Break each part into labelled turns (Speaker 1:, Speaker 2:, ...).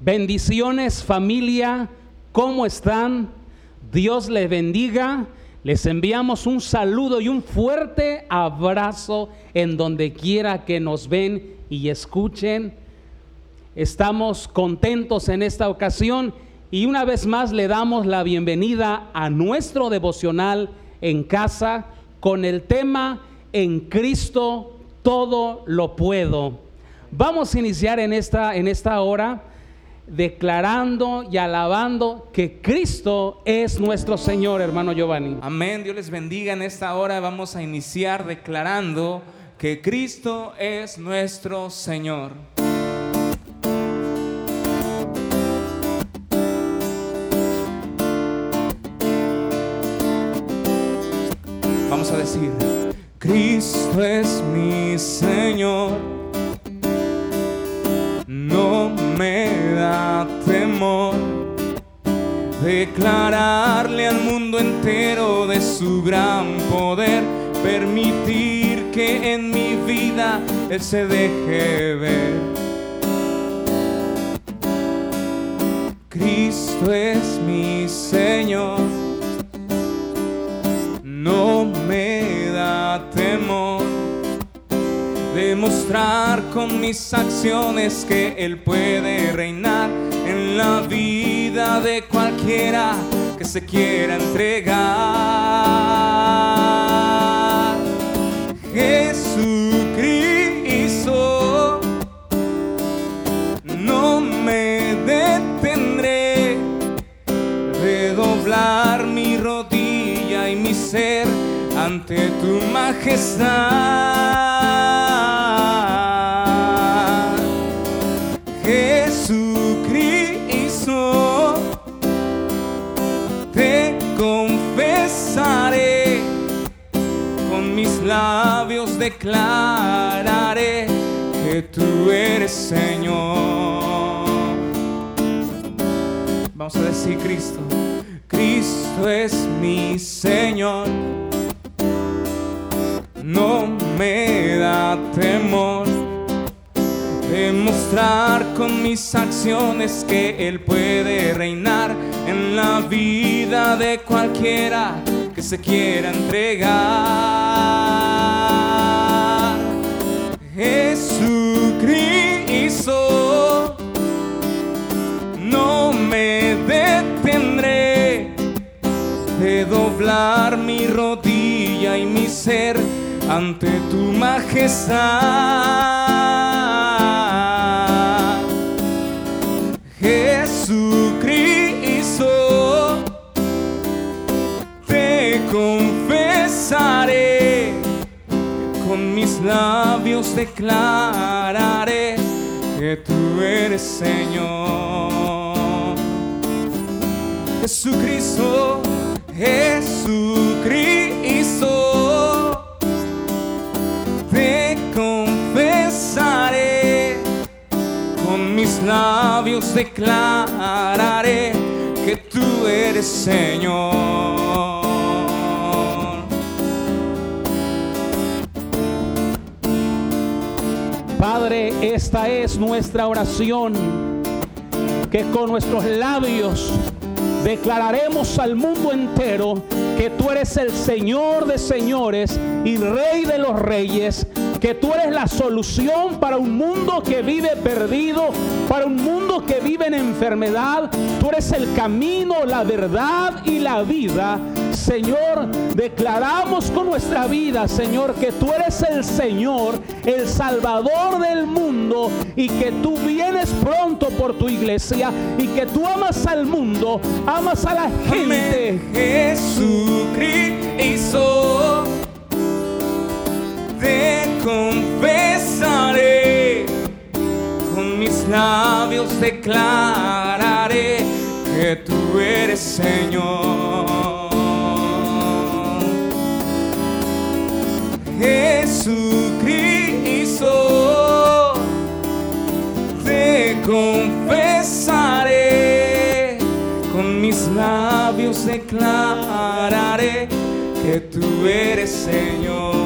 Speaker 1: Bendiciones familia, ¿cómo están? Dios les bendiga. Les enviamos un saludo y un fuerte abrazo en donde quiera que nos ven y escuchen. Estamos contentos en esta ocasión y una vez más le damos la bienvenida a nuestro devocional en casa con el tema En Cristo todo lo puedo. Vamos a iniciar en esta, en esta hora declarando y alabando que Cristo es nuestro Señor, hermano Giovanni.
Speaker 2: Amén, Dios les bendiga en esta hora. Vamos a iniciar declarando que Cristo es nuestro Señor. Vamos a decir, Cristo es mi Señor declararle al mundo entero de su gran poder, permitir que en mi vida Él se deje ver. Cristo es mi Señor, no me da temor demostrar con mis acciones que Él puede reinar la vida de cualquiera que se quiera entregar. Jesucristo, no me detendré de doblar mi rodilla y mi ser ante tu majestad. Labios declararé que tú eres Señor. Vamos a decir Cristo, Cristo es mi Señor. No me da temor demostrar con mis acciones que Él puede reinar en la vida de cualquiera que se quiera entregar. Jesucristo, no me detendré de doblar mi rodilla y mi ser ante tu majestad. Con mis labios declararé que tú eres Señor. Jesucristo, Jesucristo, te confesaré, con mis labios declararé que tú eres Señor.
Speaker 1: Padre, esta es nuestra oración, que con nuestros labios declararemos al mundo entero que tú eres el Señor de señores y Rey de los reyes, que tú eres la solución para un mundo que vive perdido, para un mundo que vive en enfermedad. Tú eres el camino, la verdad y la vida. Señor, declaramos con nuestra vida, Señor, que tú eres el Señor, el Salvador del mundo y que tú vienes pronto por tu iglesia y que tú amas al mundo, amas a la gente.
Speaker 2: Jesucristo, te confesaré, con mis labios declararé que tú eres Señor. Jesucristo, te confesaré, con mis labios declararé que tú eres Señor.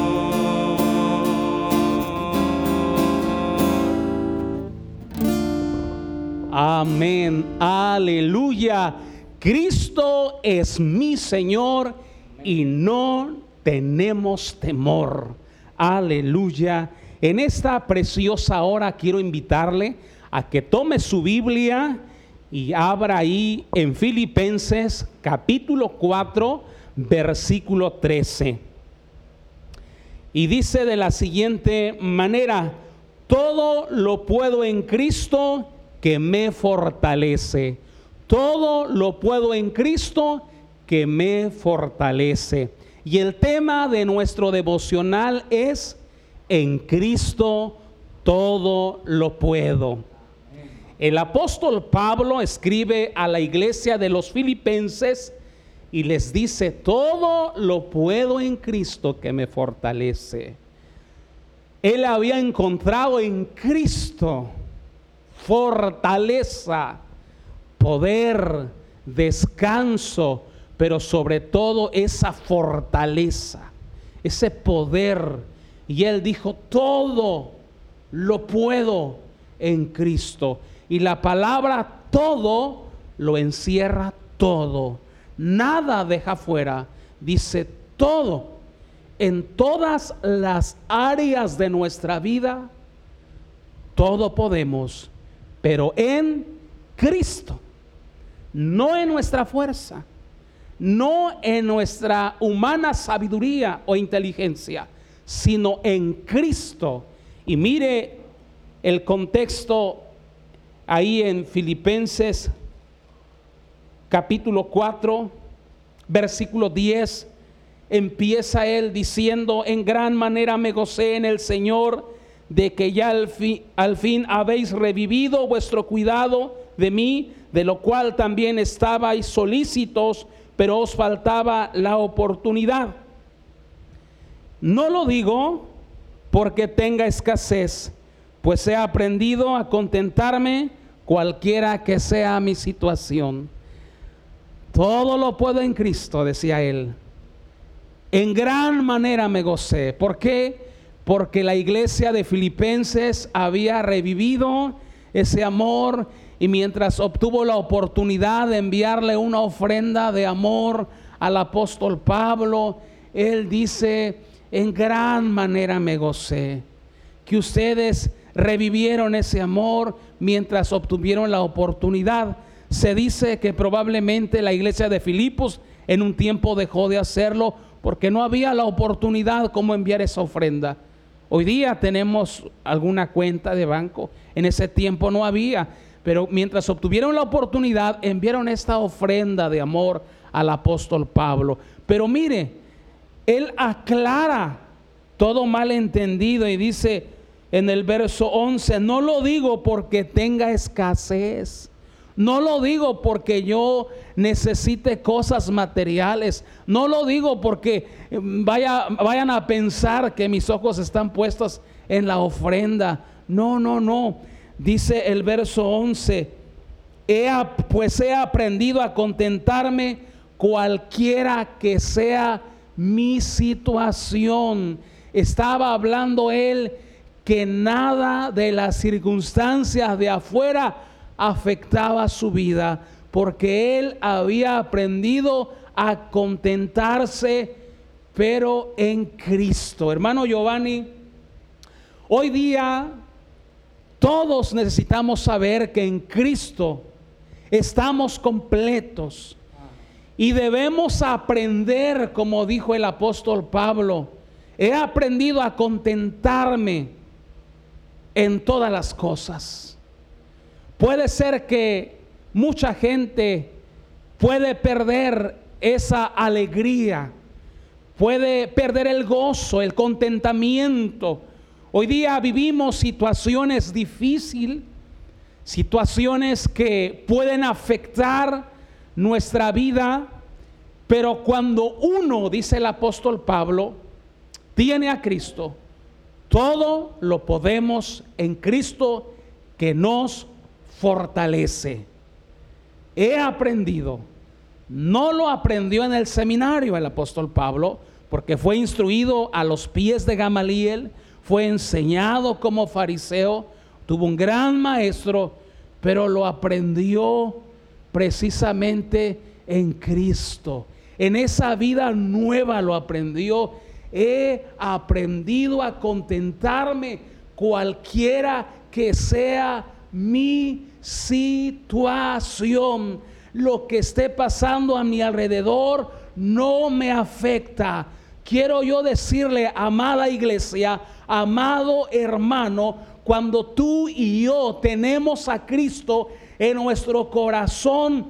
Speaker 1: Amén. Aleluya. Cristo es mi Señor y no tenemos temor. Aleluya. En esta preciosa hora quiero invitarle a que tome su Biblia y abra ahí en Filipenses capítulo 4, versículo 13. Y dice de la siguiente manera, todo lo puedo en Cristo que me fortalece. Todo lo puedo en Cristo que me fortalece. Y el tema de nuestro devocional es, en Cristo todo lo puedo. El apóstol Pablo escribe a la iglesia de los filipenses y les dice, todo lo puedo en Cristo que me fortalece. Él había encontrado en Cristo fortaleza, poder, descanso, pero sobre todo esa fortaleza, ese poder. Y él dijo, todo lo puedo en Cristo. Y la palabra todo lo encierra todo. Nada deja fuera. Dice todo. En todas las áreas de nuestra vida, todo podemos, pero en Cristo, no en nuestra fuerza, no en nuestra humana sabiduría o inteligencia, sino en Cristo. Y mire el contexto ahí en Filipenses capítulo 4, versículo 10, empieza él diciendo, en gran manera me gocé en el Señor de que ya al al fin habéis revivido vuestro cuidado de mí, de lo cual también estabais solícitos, pero os faltaba la oportunidad. No lo digo porque tenga escasez, pues he aprendido a contentarme cualquiera que sea mi situación. Todo lo puedo en Cristo, decía él. En gran manera me gocé. ¿Por qué? Porque la iglesia de Filipenses había revivido ese amor y mientras obtuvo la oportunidad de enviarle una ofrenda de amor al apóstol Pablo, él dice, en gran manera me gocé, que ustedes revivieron ese amor mientras obtuvieron la oportunidad. Se dice que probablemente la iglesia de Filipos en un tiempo dejó de hacerlo porque no había la oportunidad como enviar esa ofrenda. Hoy día tenemos alguna cuenta de banco, en ese tiempo no había. Pero mientras obtuvieron la oportunidad, enviaron esta ofrenda de amor al apóstol Pablo. Pero mire, él aclara todo malentendido y dice en el verso 11, no lo digo porque tenga escasez. No lo digo porque yo necesite cosas materiales. No lo digo porque vaya, vayan a pensar que mis ojos están puestos en la ofrenda. No, no, no. Dice el verso 11, pues he aprendido a contentarme cualquiera que sea mi situación. Estaba hablando él que nada de las circunstancias de afuera afectaba su vida, porque él había aprendido a contentarse, pero en Cristo. Hermano Giovanni, hoy día todos necesitamos saber que en Cristo estamos completos y debemos aprender, como dijo el apóstol Pablo, he aprendido a contentarme en todas las cosas. Puede ser que mucha gente puede perder esa alegría, puede perder el gozo, el contentamiento, Hoy día vivimos situaciones difíciles, situaciones que pueden afectar nuestra vida, pero cuando uno, dice el apóstol Pablo, tiene a Cristo, todo lo podemos en Cristo que nos fortalece. He aprendido, no lo aprendió en el seminario el apóstol Pablo, porque fue instruido a los pies de Gamaliel, fue enseñado como fariseo, tuvo un gran maestro, pero lo aprendió precisamente en Cristo. En esa vida nueva lo aprendió. He aprendido a contentarme cualquiera que sea mi situación. Lo que esté pasando a mi alrededor no me afecta. Quiero yo decirle, amada iglesia, amado hermano, cuando tú y yo tenemos a Cristo en nuestro corazón,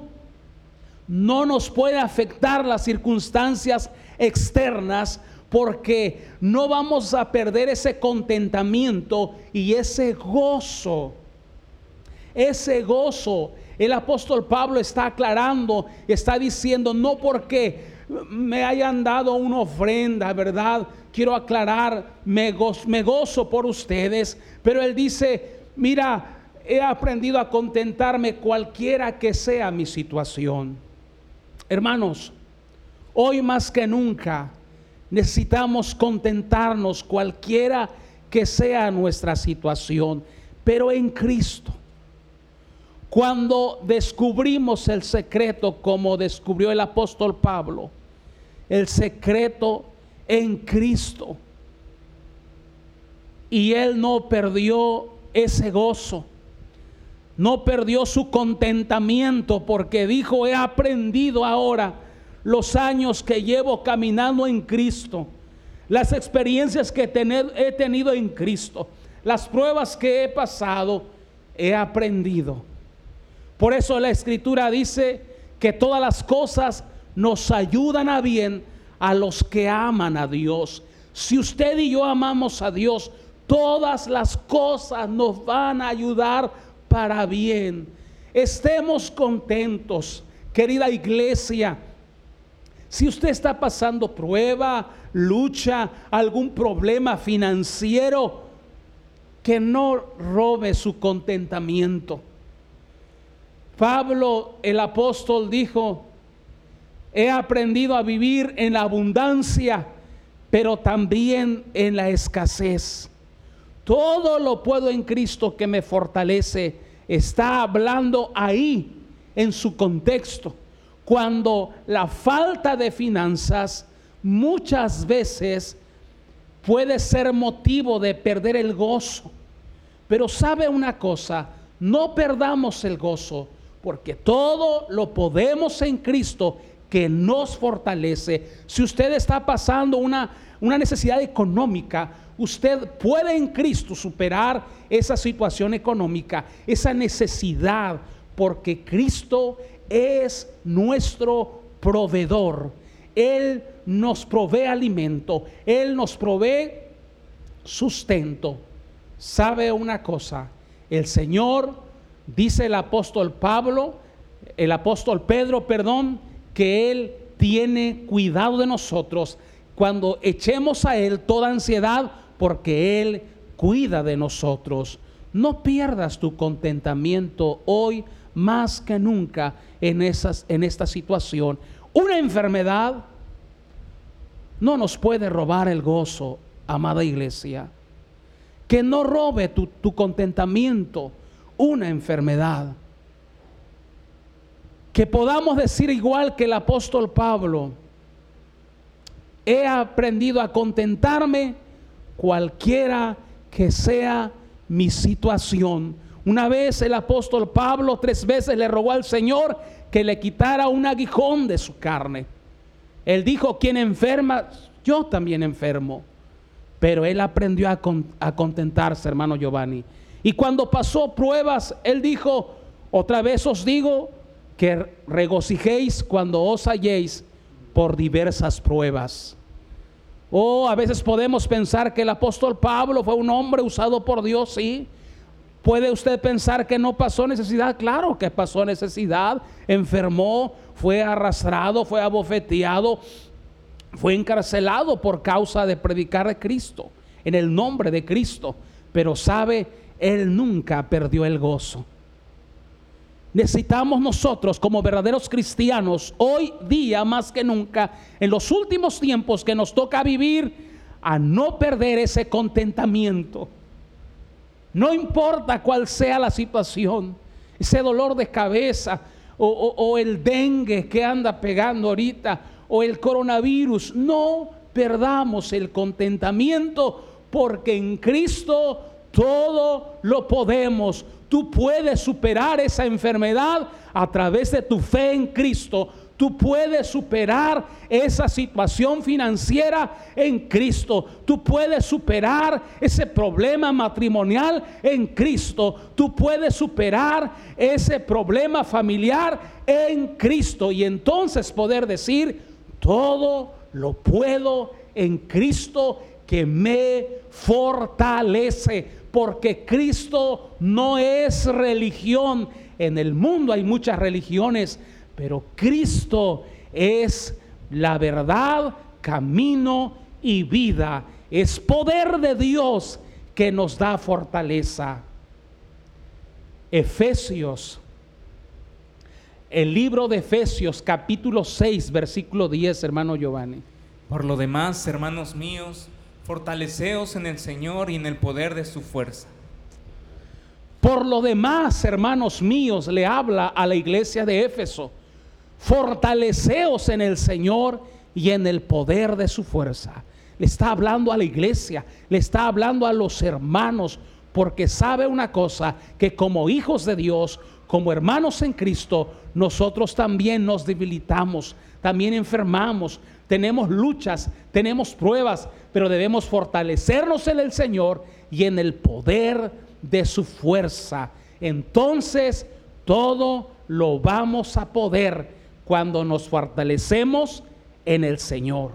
Speaker 1: no nos puede afectar las circunstancias externas porque no vamos a perder ese contentamiento y ese gozo. Ese gozo. El apóstol Pablo está aclarando, está diciendo, no porque me hayan dado una ofrenda, ¿verdad? Quiero aclarar, me gozo, por ustedes, pero él dice, mira, he aprendido a contentarme cualquiera que sea mi situación. Hermanos, hoy más que nunca necesitamos contentarnos cualquiera que sea nuestra situación, pero en Cristo. Cuando descubrimos el secreto como descubrió el apóstol Pablo, el secreto en Cristo, y él no perdió ese gozo no perdió su contentamiento porque dijo, he aprendido ahora los años que llevo caminando en Cristo, las experiencias que he tenido en Cristo, las pruebas que he pasado, he aprendido. Por eso la escritura dice que todas las cosas nos ayudan a bien a los que aman a Dios. Si usted y yo amamos a Dios, todas las cosas nos van a ayudar para bien. Estemos contentos, querida iglesia. Si usted está pasando prueba, lucha, algún problema financiero, que no robe su contentamiento. Pablo el apóstol dijo, he aprendido a vivir en la abundancia, pero también en la escasez. Todo lo puedo en Cristo que me fortalece. Está hablando ahí en su contexto. Cuando la falta de finanzas muchas veces puede ser motivo de perder el gozo. Pero sabe una cosa, no perdamos el gozo, porque todo lo podemos en Cristo que nos fortalece. Si usted está pasando una, una necesidad económica, usted puede en Cristo superar esa situación económica, esa necesidad, porque Cristo es nuestro proveedor. Él nos provee alimento, Él nos provee sustento. ¿Sabe una cosa? El Señor, dice el apóstol Pablo, el apóstol Pedro, perdón, que Él tiene cuidado de nosotros cuando echemos a Él toda ansiedad porque Él cuida de nosotros. No pierdas tu contentamiento hoy más que nunca en, esas, en esta situación. Una enfermedad no nos puede robar el gozo, amada iglesia. Que no robe tu, tu contentamiento una enfermedad. Que podamos decir igual que el apóstol Pablo, he aprendido a contentarme cualquiera que sea mi situación. Una vez el apóstol Pablo tres veces le rogó al Señor que le quitara un aguijón de su carne. Él dijo, quien enferma, yo también enfermo. Pero él aprendió a, a contentarse, hermano Giovanni. Y cuando pasó pruebas, él dijo, otra vez os digo que regocijéis cuando os halléis por diversas pruebas Oh, a veces podemos pensar que el apóstol Pablo fue un hombre usado por Dios, sí. ¿Puede usted pensar que no pasó necesidad? Claro que pasó necesidad. Enfermó, fue arrastrado, fue abofeteado, fue encarcelado por causa de predicar Cristo, en el nombre de Cristo. Pero sabe, él nunca perdió el gozo. Necesitamos nosotros como verdaderos cristianos hoy día más que nunca, en los últimos tiempos que nos toca vivir, a no perder ese contentamiento. No importa cuál sea la situación. ese dolor de cabeza o, el dengue que anda pegando ahorita o el coronavirus. No perdamos el contentamiento porque en Cristo todo lo podemos. Tú puedes superar esa enfermedad a través de tu fe en Cristo. Tú puedes superar esa situación financiera en Cristo. Tú puedes superar ese problema matrimonial en Cristo. Tú puedes superar ese problema familiar en Cristo. Y entonces poder decir, todo lo puedo en Cristo que me fortalece, porque Cristo no es religión. En el mundo hay muchas religiones, pero Cristo es la verdad, camino y vida. Es poder de Dios que nos da fortaleza. Efesios, el libro de Efesios capítulo 6, versículo 10, hermano Giovanni.
Speaker 2: Por lo demás, hermanos míos, fortaleceos en el Señor y en el poder de su fuerza.
Speaker 1: Por lo demás, hermanos míos, le habla a la iglesia de Éfeso, fortaleceos en el Señor y en el poder de su fuerza. Le está hablando a la iglesia, le está hablando a los hermanos, porque sabe una cosa, que como hijos de Dios, como hermanos en Cristo, nosotros también nos debilitamos, también enfermamos, tenemos luchas, tenemos pruebas, pero debemos fortalecernos en el Señor y en el poder de su fuerza. Entonces todo lo vamos a poder cuando nos fortalecemos en el Señor.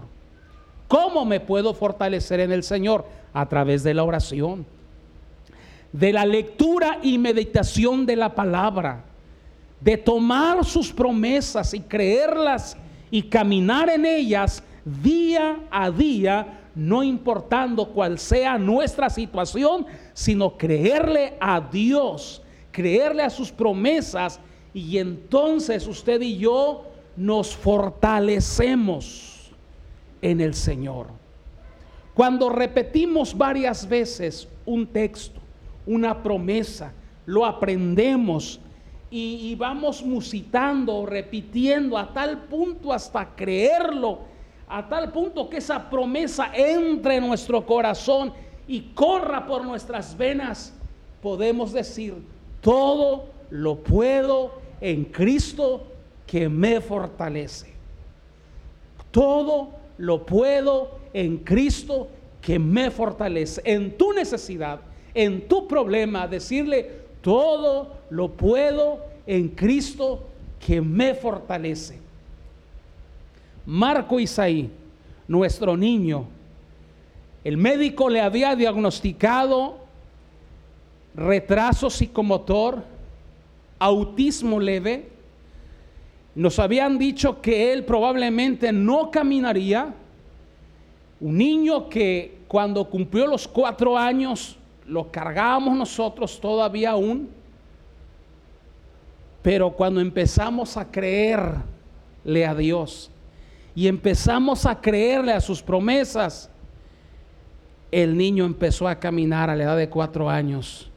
Speaker 1: ¿Cómo me puedo fortalecer en el Señor? A través de la oración, de la lectura y meditación de la palabra, de tomar sus promesas y creerlas y caminar en ellas día a día, no importando cuál sea nuestra situación, sino creerle a Dios, creerle a sus promesas y entonces usted y yo nos fortalecemos en el Señor. Cuando repetimos varias veces un texto, una promesa, lo aprendemos, y, vamos musitando, repitiendo a tal punto hasta creerlo, a tal punto que esa promesa entre en nuestro corazón y corra por nuestras venas, podemos decir, todo lo puedo en Cristo que me fortalece. Todo lo puedo en Cristo que me fortalece. En tu necesidad, en tu problema, decirle, todo lo puedo en Cristo que me fortalece. Marco Isaí, nuestro niño, el médico le había diagnosticado retraso psicomotor, autismo leve. Nos habían dicho que él probablemente no caminaría. Un niño que cuando cumplió los cuatro años lo cargábamos nosotros todavía aún, pero cuando empezamos a creerle a Dios y empezamos a creerle a sus promesas, el niño empezó a caminar a la edad de cuatro años.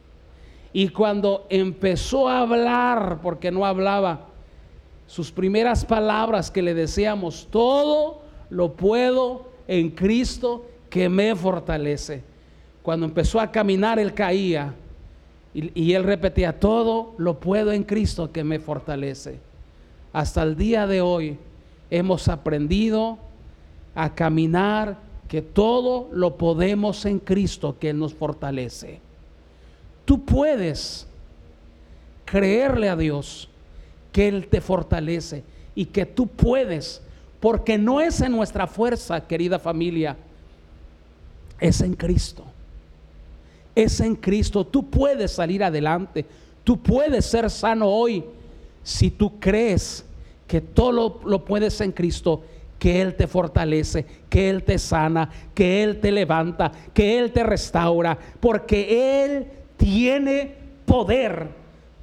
Speaker 1: Y cuando empezó a hablar, porque no hablaba, sus primeras palabras que le decíamos, todo lo puedo en Cristo que me fortalece. Cuando empezó a caminar, él caía. Y, él repetía, todo lo puedo en Cristo que me fortalece. Hasta el día de hoy hemos aprendido a caminar que todo lo podemos en Cristo que nos fortalece. Tú puedes creerle a Dios que Él te fortalece y que tú puedes, porque no es en nuestra fuerza, querida familia, es en Cristo es en Cristo. Tú puedes salir adelante. Tú puedes ser sano hoy si tú crees que todo lo, puedes en Cristo, que Él te fortalece, que Él te sana, que Él te levanta, que Él te restaura, porque Él tiene poder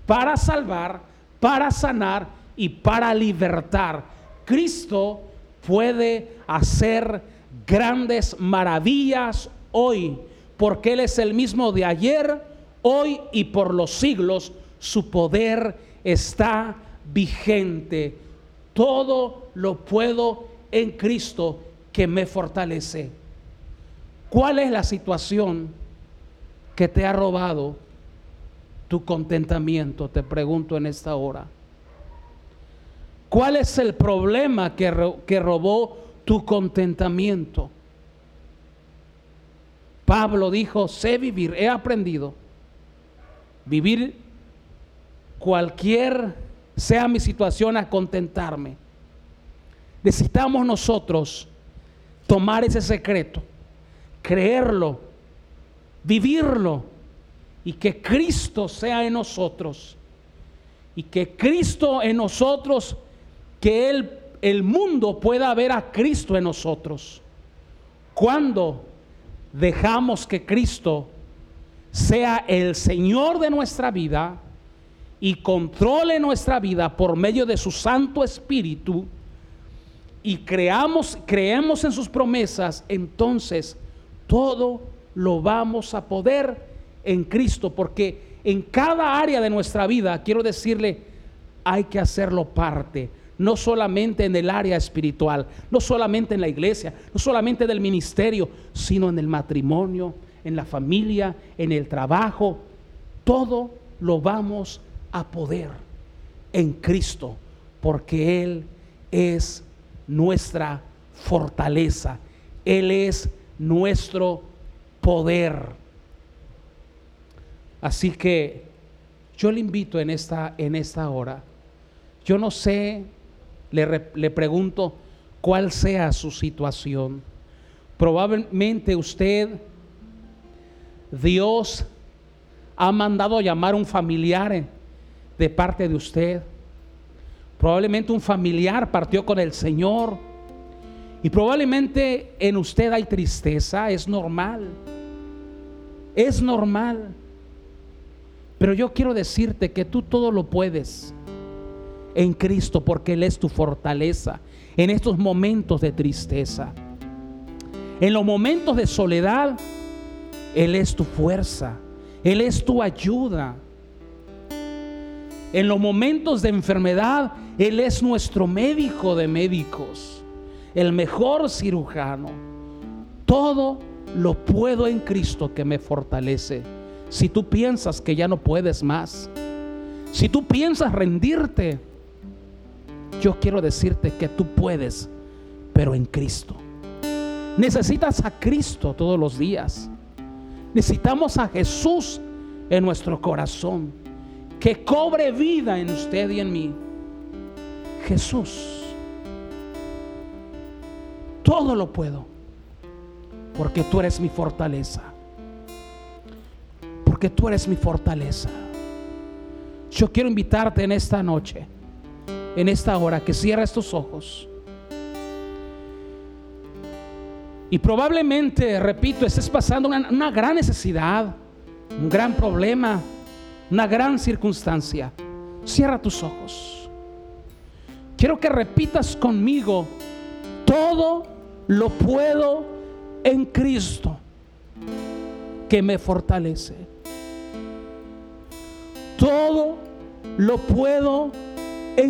Speaker 1: para salvar, para sanar y para libertar. Cristo puede hacer grandes maravillas hoy porque Él es el mismo de ayer, hoy y por los siglos. su poder está vigente. Todo lo puedo en Cristo que me fortalece. ¿Cuál es la situación que te ha robado tu contentamiento? Te pregunto en esta hora. ¿Cuál es el problema que, que robó tu contentamiento? Pablo dijo, sé vivir, he aprendido. Vivir cualquier sea mi situación a contentarme. Necesitamos nosotros tomar ese secreto, creerlo, vivirlo y que Cristo sea en nosotros. Y que Cristo en nosotros, que el, el mundo pueda ver a Cristo en nosotros. Cuando dejamos que Cristo sea el Señor de nuestra vida y controle nuestra vida por medio de su Santo Espíritu, y creamos, creemos en sus promesas, entonces todo lo vamos a poder en Cristo, porque en cada área de nuestra vida, quiero decirle, hay que hacerlo parte, no solamente en el área espiritual, no solamente en la iglesia, no solamente del ministerio, sino en el matrimonio, en la familia, en el trabajo, todo lo vamos a poder en Cristo, porque Él es nuestra fortaleza. Él es nuestro poder. Así que yo le invito en esta, en esta hora. Yo no sé, le, pregunto cuál sea su situación. Probablemente usted, Dios ha mandado llamar a un familiar de parte de usted Probablemente un familiar partió con el Señor. Y probablemente en usted hay tristeza, es normal. Es normal. Pero yo quiero decirte que tú todo lo puedes en Cristo porque Él es tu fortaleza en estos momentos de tristeza. En los momentos de soledad, Él es tu fuerza. Él es tu ayuda. En los momentos de enfermedad, Él es nuestro médico de médicos, el mejor cirujano. Todo lo puedo en Cristo que me fortalece. Si tú piensas que ya no puedes más, si tú piensas rendirte, yo quiero decirte que tú puedes, pero en Cristo. Necesitas a Cristo todos los días. Necesitamos a Jesús en nuestro corazón que cobre vida en usted y en mí. Jesús. Todo lo puedo. Porque tú eres mi fortaleza. Porque tú eres mi fortaleza. Yo quiero invitarte en esta noche, en esta hora, que cierres tus ojos. Y probablemente, repito, estés pasando una, gran necesidad, un gran problema una gran circunstancia, cierra tus ojos. Quiero que repitas conmigo, todo lo puedo en Cristo que me fortalece. Todo lo puedo en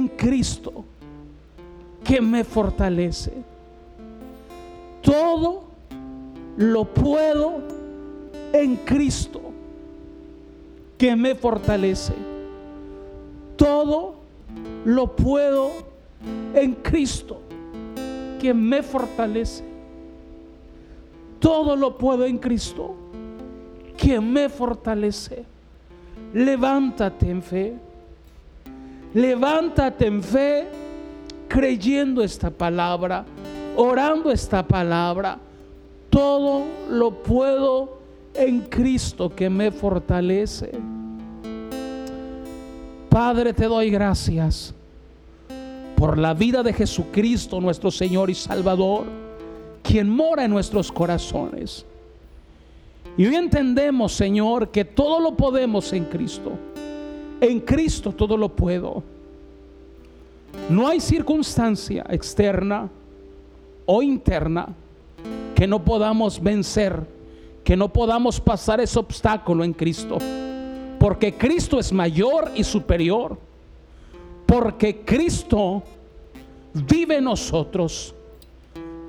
Speaker 1: Cristo que me fortalece. Todo lo puedo en Cristo que me fortalece. Todo lo puedo en Cristo que me fortalece. Todo lo puedo en Cristo que me fortalece. Levántate en fe. Levántate en fe creyendo esta palabra, orando esta palabra. Todo lo puedo en Cristo que me fortalece. Padre, te doy gracias por la vida de Jesucristo, nuestro Señor y Salvador, quien mora en nuestros corazones. Y hoy entendemos, Señor, que todo lo podemos en Cristo. En Cristo todo lo puedo. No hay circunstancia externa o interna que no podamos vencer que no podamos pasar ese obstáculo en Cristo. Porque Cristo es mayor y superior. Porque Cristo vive en nosotros.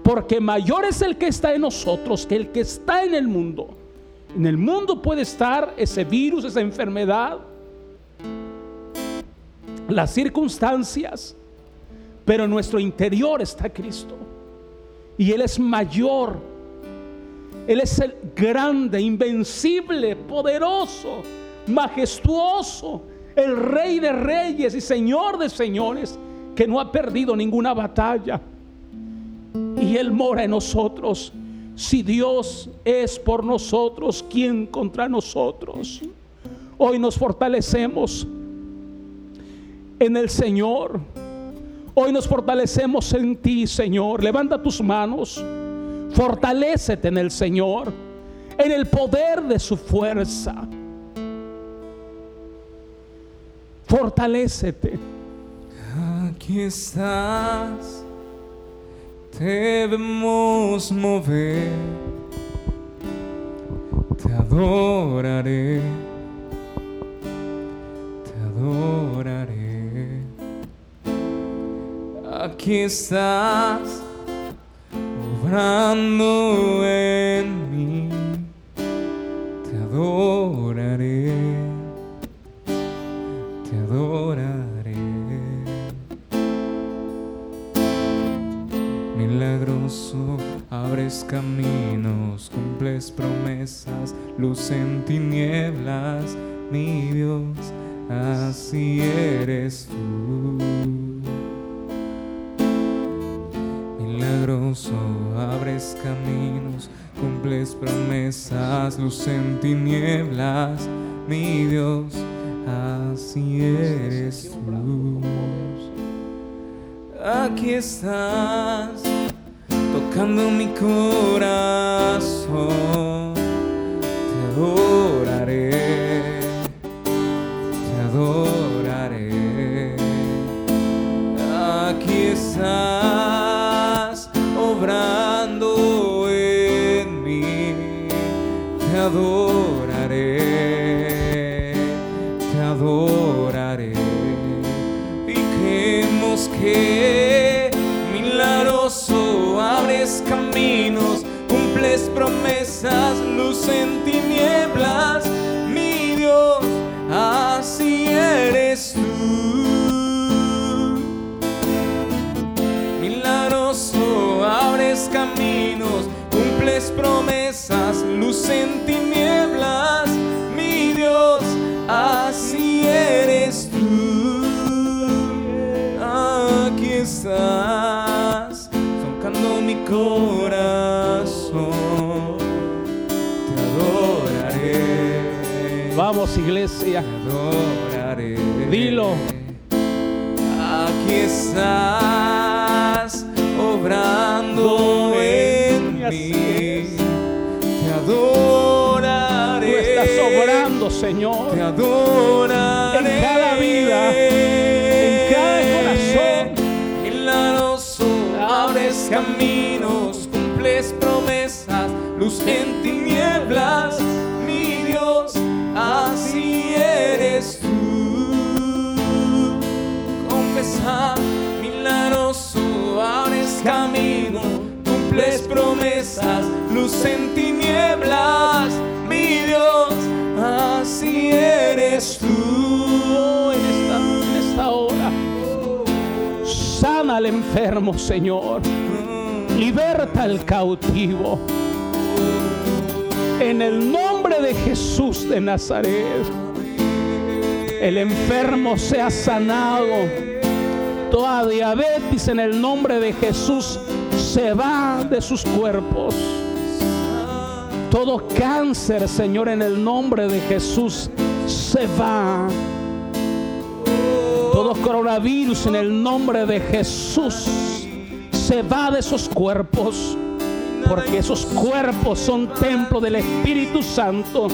Speaker 1: Porque mayor es el que está en nosotros que el que está en el mundo. En el mundo puede estar ese virus, esa enfermedad, las circunstancias, pero en nuestro interior está Cristo. Y Él es mayor. Él es el grande, invencible, poderoso, majestuoso, el rey de reyes y señor de señores, que no ha perdido ninguna batalla. Y Él mora en nosotros. Si Dios es por nosotros, ¿quién contra nosotros? Hoy nos fortalecemos en el Señor. Hoy nos fortalecemos en ti, Señor. Levanta tus manos. Fortalécete en el Señor, en el poder de su fuerza. Fortalécete.
Speaker 2: Aquí estás, te vemos mover, te adoraré, te adoraré. Aquí estás, obrando en mí, te adoraré, te adoraré. Milagroso, abres caminos, cumples promesas, luz en tinieblas, mi Dios, así eres tú. Caminos, cumples promesas, luz tinieblas, mi Dios, así eres tú. Aquí estás, tocando mi corazón, te adoraré, te adoraré. Aquí estás, obrando adoraré, te adoraré. Y creemos que milagroso abres caminos, cumples promesas, luz en tinieblas, en tinieblas, mi Dios, así eres tú. Aquí estás, tocando mi corazón, te adoraré.
Speaker 1: Vamos iglesia,
Speaker 2: Te adoraré.
Speaker 1: dilo.
Speaker 2: Aquí estás obrando en mí. Te adoraré.
Speaker 1: Tú estás obrando, Señor.
Speaker 2: Te adoraré.
Speaker 1: En cada vida, en cada corazón.
Speaker 2: Milagroso, abres caminos, cumples promesas, luz en tinieblas, mi Dios, así eres tú. Confesar, milagroso, abres camino, cumples promesas, luz en tinieblas, mi Dios, así eres tú.
Speaker 1: en esta, en esta hora. Sana al enfermo, Señor. Liberta al cautivo. En el nombre de Jesús de Nazaret. El enfermo sea sanado. Toda diabetes en el nombre de Jesús se va de sus cuerpos. Todo cáncer, Señor, en el nombre de Jesús se va. Todo coronavirus en el nombre de Jesús se va de esos cuerpos. Porque esos cuerpos son templo del Espíritu Santo.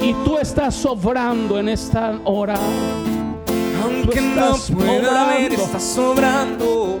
Speaker 1: Y tú estás obrando en esta hora.
Speaker 2: Aunque no pueda ver, estás sobrando.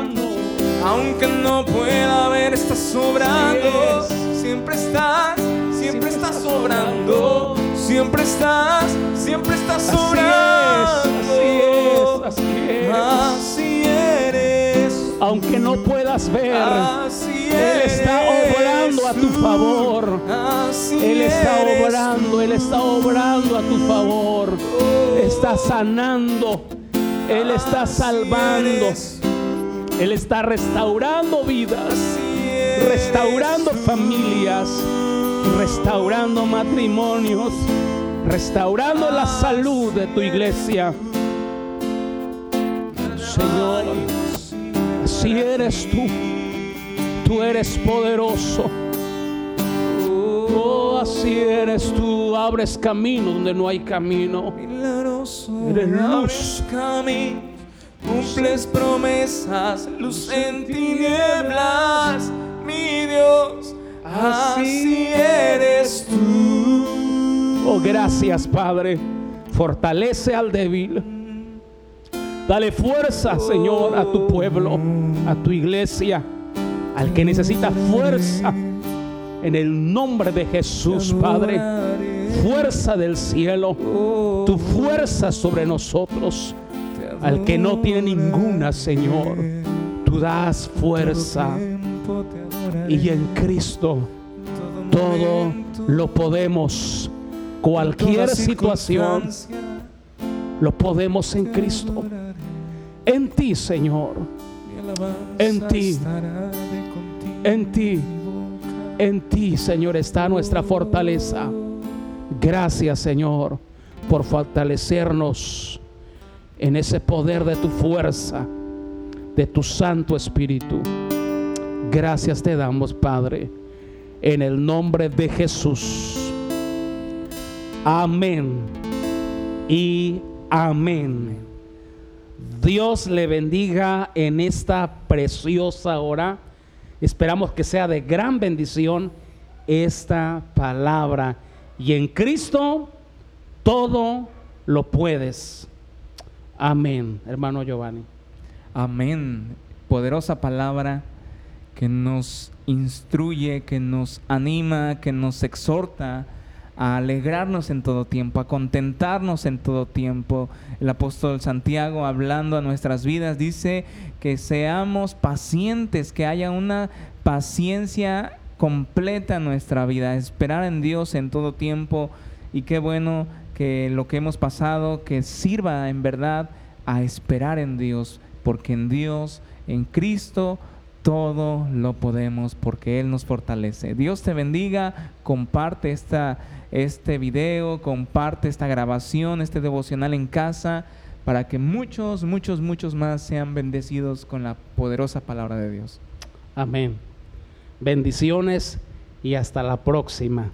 Speaker 2: aunque no pueda ver, estás sobrando. Siempre estás, siempre estás sobrando. Siempre estás, siempre estás sobrando.
Speaker 1: Así es, así eres. Aunque no puedas ver, Él está obrando a tu favor. Él está obrando, Él está obrando a tu favor. Está sanando. Él está salvando. Él está restaurando vidas, restaurando familias, restaurando matrimonios, restaurando la salud de tu iglesia. Señor, así eres tú. Tú eres poderoso. Oh, así eres tú. Abres camino donde no hay camino.
Speaker 2: Eres luz Cumples promesas, luz en tinieblas, mi Dios, así eres tú.
Speaker 1: Oh, gracias, Padre. Fortalece al débil. Dale fuerza, Señor, a tu pueblo, a tu iglesia, al que necesita fuerza. En el nombre de Jesús, Padre. Fuerza del cielo. Tu fuerza sobre nosotros al que no tiene ninguna, Señor, tú das fuerza. Y en Cristo todo lo podemos. Cualquier situación lo podemos en Cristo. En ti, Señor. En ti. En ti. En ti, Señor, está nuestra fortaleza. Gracias, Señor, por fortalecernos en ese poder de tu fuerza, de tu Santo Espíritu. Gracias te damos, Padre, en el nombre de Jesús. Amén y amén. Dios le bendiga en esta preciosa hora. Esperamos que sea de gran bendición esta palabra. Y en Cristo todo lo puedes. Amén, hermano Giovanni.
Speaker 2: Amén. Poderosa palabra que nos instruye, que nos anima, que nos exhorta a alegrarnos en todo tiempo, a contentarnos en todo tiempo. El apóstol Santiago, hablando a nuestras vidas, dice que seamos pacientes, que haya una paciencia completa en nuestra vida, esperar en Dios en todo tiempo. Y qué bueno que lo que hemos pasado, que sirva en verdad a esperar en Dios, porque en Dios, en Cristo, todo lo podemos porque Él nos fortalece. Dios te bendiga, comparte esta, este video, comparte esta grabación, este devocional en casa, para que muchos, muchos, muchos más sean bendecidos con la poderosa palabra de Dios.
Speaker 1: Amén. Bendiciones y hasta la próxima.